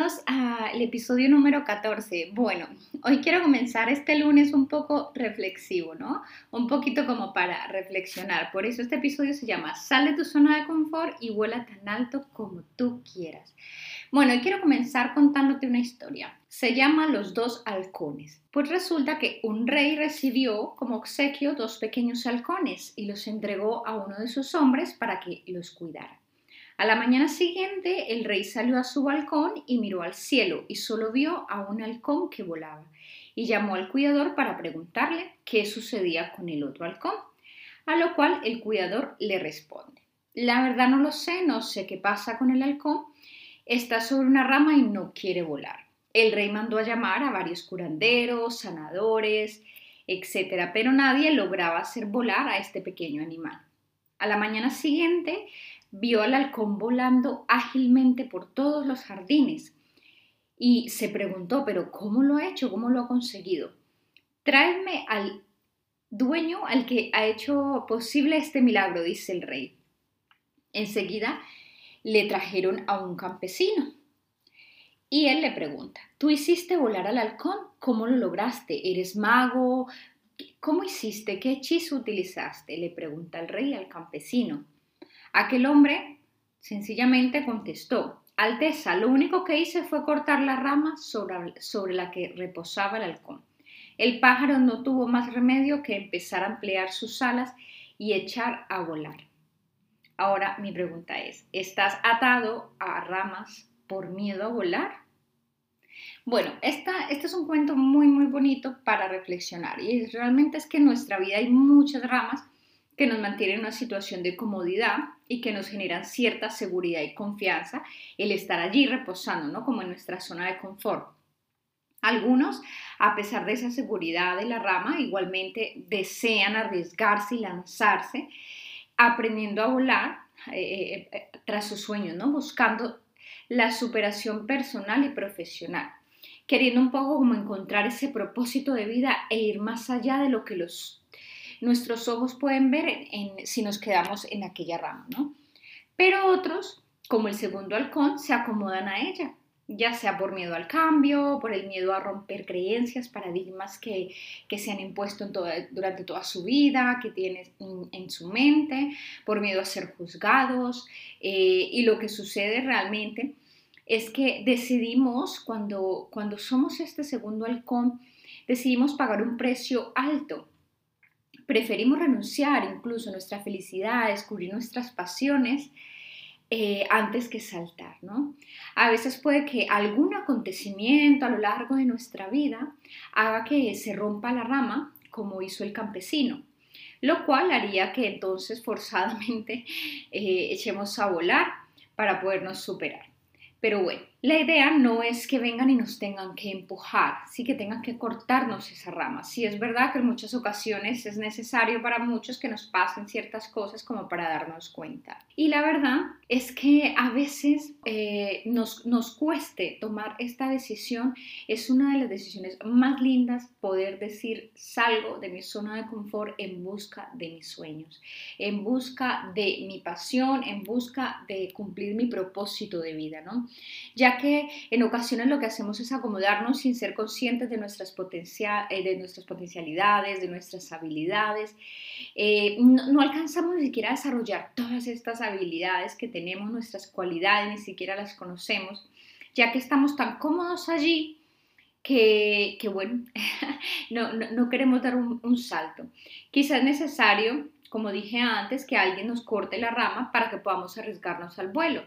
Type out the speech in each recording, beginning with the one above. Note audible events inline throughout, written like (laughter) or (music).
Bienvenidos al episodio número 14. Bueno, hoy quiero comenzar este lunes un poco reflexivo, ¿no? Un poquito como para reflexionar. Por eso este episodio se llama Sal de tu zona de confort y vuela tan alto como tú quieras. Bueno, quiero comenzar contándote una historia. Se llama Los dos halcones. Pues resulta que un rey recibió como obsequio dos pequeños halcones y los entregó a uno de sus hombres para que los cuidara. A la mañana siguiente el rey salió a su balcón y miró al cielo y solo vio a un halcón que volaba y llamó al cuidador para preguntarle qué sucedía con el otro halcón, a lo cual el cuidador le responde, la verdad no lo sé, no sé qué pasa con el halcón, está sobre una rama y no quiere volar. El rey mandó a llamar a varios curanderos, sanadores, etc., pero nadie lograba hacer volar a este pequeño animal. A la mañana siguiente vio al halcón volando ágilmente por todos los jardines y se preguntó, pero ¿cómo lo ha hecho? ¿Cómo lo ha conseguido? Tráeme al dueño al que ha hecho posible este milagro, dice el rey. Enseguida le trajeron a un campesino y él le pregunta, ¿tú hiciste volar al halcón? ¿Cómo lo lograste? ¿Eres mago? ¿Cómo hiciste? ¿Qué hechizo utilizaste? Le pregunta el rey al campesino. Aquel hombre sencillamente contestó, Alteza, lo único que hice fue cortar la rama sobre, la que reposaba el halcón. El pájaro no tuvo más remedio que empezar a ampliar sus alas y echar a volar. Ahora mi pregunta es, ¿estás atado a ramas por miedo a volar? Bueno, esta, este es un cuento muy, muy bonito para reflexionar y realmente es que en nuestra vida hay muchas ramas que nos mantienen en una situación de comodidad y que nos generan cierta seguridad y confianza el estar allí reposando, ¿no? Como en nuestra zona de confort. Algunos, a pesar de esa seguridad de la rama, igualmente desean arriesgarse y lanzarse, aprendiendo a volar eh, eh, tras sus sueños, ¿no? Buscando la superación personal y profesional, queriendo un poco como encontrar ese propósito de vida e ir más allá de lo que los nuestros ojos pueden ver si nos quedamos en aquella rama, ¿no? Pero otros, como el segundo halcón, se acomodan a ella, ya sea por miedo al cambio, por el miedo a romper creencias, paradigmas que, se han impuesto durante toda su vida, que tienen en, su mente, por miedo a ser juzgados. Eh, y lo que sucede realmente es que decidimos, cuando, cuando somos este segundo halcón, decidimos pagar un precio alto preferimos renunciar incluso a nuestra felicidad, descubrir nuestras pasiones, eh, antes que saltar, ¿no? A veces puede que algún acontecimiento a lo largo de nuestra vida haga que se rompa la rama, como hizo el campesino, lo cual haría que entonces (laughs) forzadamente eh, echemos a volar para podernos superar. Pero bueno, la idea no es que vengan y nos tengan que empujar, sí que tengan que cortarnos esa rama. Sí es verdad que en muchas ocasiones es necesario para muchos que nos pasen ciertas cosas como para darnos cuenta. Y la verdad es que a veces eh, nos, nos cueste tomar esta decisión. Es una de las decisiones más lindas poder decir salgo de mi zona de confort en busca de mis sueños, en busca de mi pasión, en busca de cumplir mi propósito de vida, ¿no? Ya que en ocasiones lo que hacemos es acomodarnos sin ser conscientes de nuestras, eh, de nuestras potencialidades, de nuestras habilidades. Eh, no, alcanzamos ni siquiera a desarrollar todas estas habilidades que tenemos, nuestras cualidades, ni siquiera las conocemos, ya que estamos tan cómodos allí que, bueno, (laughs) no, queremos dar un, un salto. Quizás es necesario, como dije antes, que alguien nos corte la rama para que podamos arriesgarnos al vuelo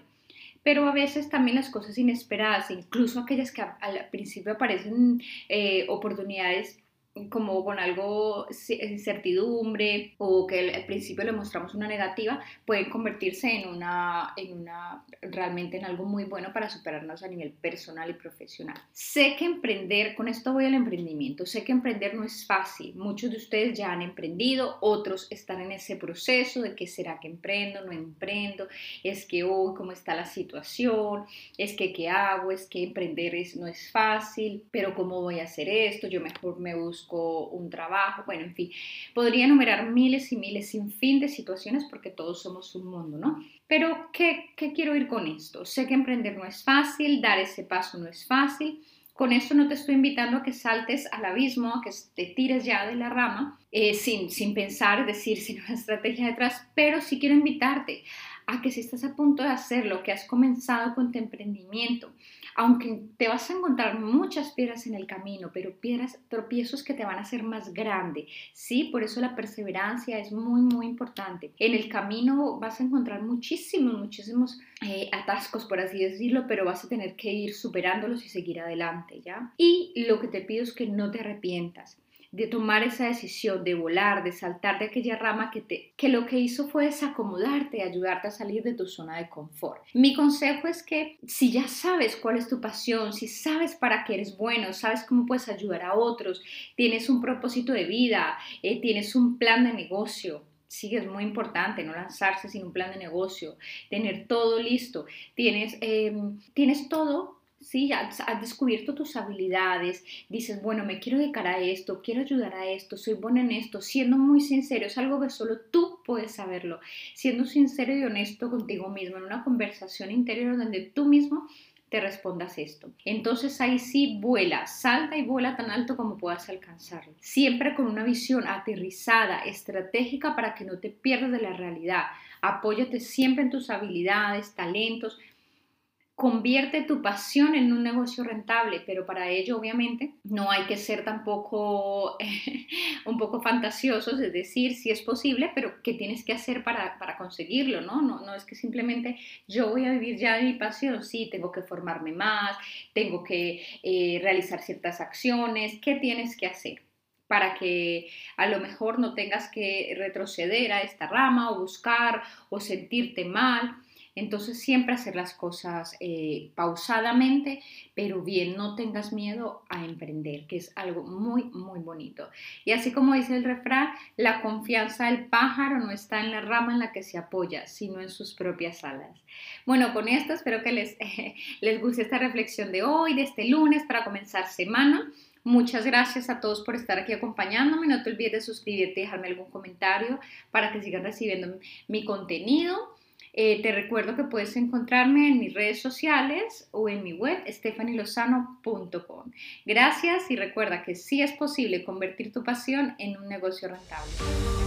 pero a veces también las cosas inesperadas, incluso aquellas que al principio aparecen eh, oportunidades como con algo incertidumbre o que al principio le mostramos una negativa, pueden convertirse en una, en una, realmente en algo muy bueno para superarnos a nivel personal y profesional. Sé que emprender, con esto voy al emprendimiento, sé que emprender no es fácil. Muchos de ustedes ya han emprendido, otros están en ese proceso de que será que emprendo, no emprendo, es que hoy cómo está la situación, es que qué hago, es que emprender es, no es fácil, pero cómo voy a hacer esto, yo mejor me busco un trabajo, bueno, en fin, podría enumerar miles y miles sin fin de situaciones porque todos somos un mundo, ¿no? Pero, ¿qué, ¿qué quiero ir con esto? Sé que emprender no es fácil, dar ese paso no es fácil. Con esto no te estoy invitando a que saltes al abismo, a que te tires ya de la rama, eh, sin, sin pensar, decir, (laughs) sin una estrategia detrás, pero sí quiero invitarte a que si estás a punto de hacerlo, que has comenzado con tu emprendimiento, aunque te vas a encontrar muchas piedras en el camino, pero piedras, tropiezos que te van a hacer más grande, ¿sí? Por eso la perseverancia es muy, muy importante. En el camino vas a encontrar muchísimos, muchísimos eh, atascos, por así decirlo, pero vas a tener que ir superándolos y seguir adelante, ¿ya? Y lo que te pido es que no te arrepientas de tomar esa decisión, de volar, de saltar de aquella rama que, te, que lo que hizo fue desacomodarte, ayudarte a salir de tu zona de confort. Mi consejo es que si ya sabes cuál es tu pasión, si sabes para qué eres bueno, sabes cómo puedes ayudar a otros, tienes un propósito de vida, eh, tienes un plan de negocio, sí es muy importante no lanzarse sin un plan de negocio, tener todo listo, tienes, em, tienes todo ¿sí? Has, descubierto tus habilidades, dices, bueno, me quiero dedicar a esto, quiero ayudar a esto, soy buena en esto, siendo muy sincero, es algo que solo tú puedes saberlo, siendo sincero y honesto contigo mismo, en una conversación interior donde tú mismo te respondas esto. Entonces ahí sí vuela, salta y vuela tan alto como puedas alcanzarlo. Siempre con una visión aterrizada, estratégica para que no te pierdas de la realidad. Apóyate siempre en tus habilidades, talentos, convierte tu pasión en un negocio rentable, pero para ello obviamente no hay que ser tampoco (laughs) un poco fantasiosos, es decir, si es posible, pero ¿qué tienes que hacer para, conseguirlo? ¿no? ¿no? No es que simplemente yo voy a vivir ya de mi pasión, sí, tengo que formarme más, tengo que eh, realizar ciertas acciones, ¿qué tienes que hacer? para que a lo mejor no tengas que retroceder a esta rama o buscar o sentirte mal entonces siempre hacer las cosas eh, pausadamente, pero bien, no tengas miedo a emprender, que es algo muy, muy bonito. Y así como dice el refrán, la confianza del pájaro no está en la rama en la que se apoya, sino en sus propias alas. Bueno, con esto espero que les, (laughs) les guste esta reflexión de hoy, de este lunes, para comenzar semana. Muchas gracias a todos por estar aquí acompañándome. No te olvides de suscribirte y dejarme algún comentario para que sigan recibiendo mi contenido. Eh, te recuerdo que puedes encontrarme en mis redes sociales o en mi web stefanilozano.com. Gracias y recuerda que sí es posible convertir tu pasión en un negocio rentable.